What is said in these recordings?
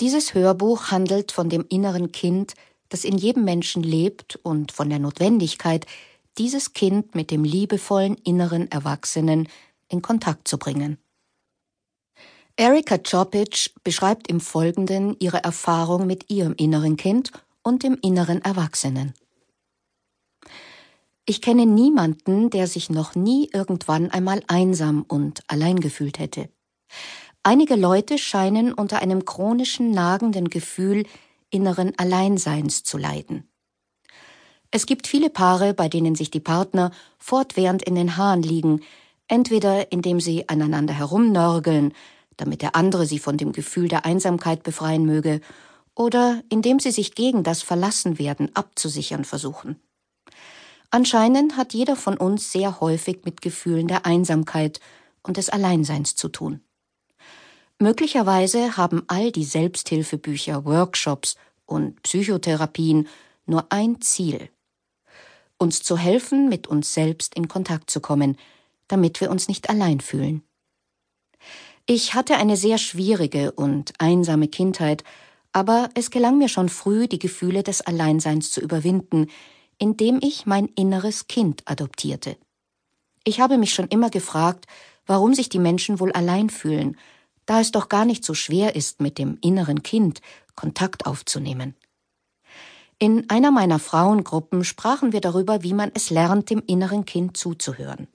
Dieses Hörbuch handelt von dem inneren Kind, das in jedem Menschen lebt und von der Notwendigkeit, dieses Kind mit dem liebevollen inneren Erwachsenen in Kontakt zu bringen. Erika Chopic beschreibt im Folgenden ihre Erfahrung mit ihrem inneren Kind und dem inneren Erwachsenen. Ich kenne niemanden, der sich noch nie irgendwann einmal einsam und allein gefühlt hätte. Einige Leute scheinen unter einem chronischen nagenden Gefühl inneren Alleinseins zu leiden. Es gibt viele Paare, bei denen sich die Partner fortwährend in den Haaren liegen, entweder indem sie aneinander herumnörgeln, damit der andere sie von dem Gefühl der Einsamkeit befreien möge, oder indem sie sich gegen das Verlassenwerden abzusichern versuchen. Anscheinend hat jeder von uns sehr häufig mit Gefühlen der Einsamkeit und des Alleinseins zu tun. Möglicherweise haben all die Selbsthilfebücher, Workshops und Psychotherapien nur ein Ziel uns zu helfen, mit uns selbst in Kontakt zu kommen, damit wir uns nicht allein fühlen. Ich hatte eine sehr schwierige und einsame Kindheit, aber es gelang mir schon früh, die Gefühle des Alleinseins zu überwinden, indem ich mein inneres Kind adoptierte. Ich habe mich schon immer gefragt, warum sich die Menschen wohl allein fühlen, da es doch gar nicht so schwer ist, mit dem inneren Kind Kontakt aufzunehmen. In einer meiner Frauengruppen sprachen wir darüber, wie man es lernt, dem inneren Kind zuzuhören.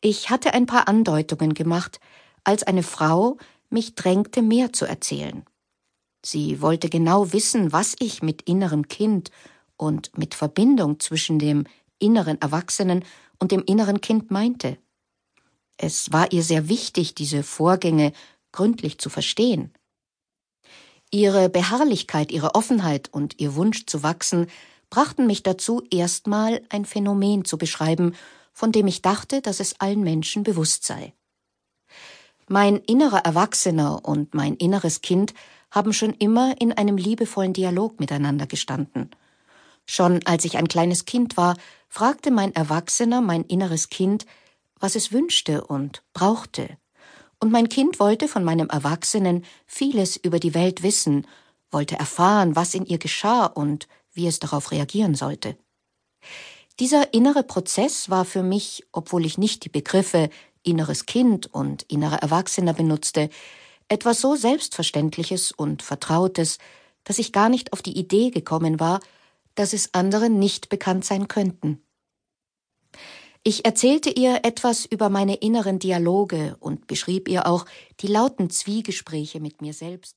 Ich hatte ein paar Andeutungen gemacht, als eine Frau mich drängte, mehr zu erzählen. Sie wollte genau wissen, was ich mit innerem Kind und mit Verbindung zwischen dem inneren Erwachsenen und dem inneren Kind meinte. Es war ihr sehr wichtig, diese Vorgänge gründlich zu verstehen. Ihre Beharrlichkeit, ihre Offenheit und ihr Wunsch zu wachsen brachten mich dazu, erstmal ein Phänomen zu beschreiben, von dem ich dachte, dass es allen Menschen bewusst sei. Mein innerer Erwachsener und mein inneres Kind haben schon immer in einem liebevollen Dialog miteinander gestanden. Schon als ich ein kleines Kind war, fragte mein Erwachsener mein inneres Kind, was es wünschte und brauchte. Und mein Kind wollte von meinem Erwachsenen vieles über die Welt wissen, wollte erfahren, was in ihr geschah und wie es darauf reagieren sollte. Dieser innere Prozess war für mich, obwohl ich nicht die Begriffe inneres Kind und innerer Erwachsener benutzte, etwas so Selbstverständliches und Vertrautes, dass ich gar nicht auf die Idee gekommen war, dass es anderen nicht bekannt sein könnten. Ich erzählte ihr etwas über meine inneren Dialoge und beschrieb ihr auch die lauten Zwiegespräche mit mir selbst.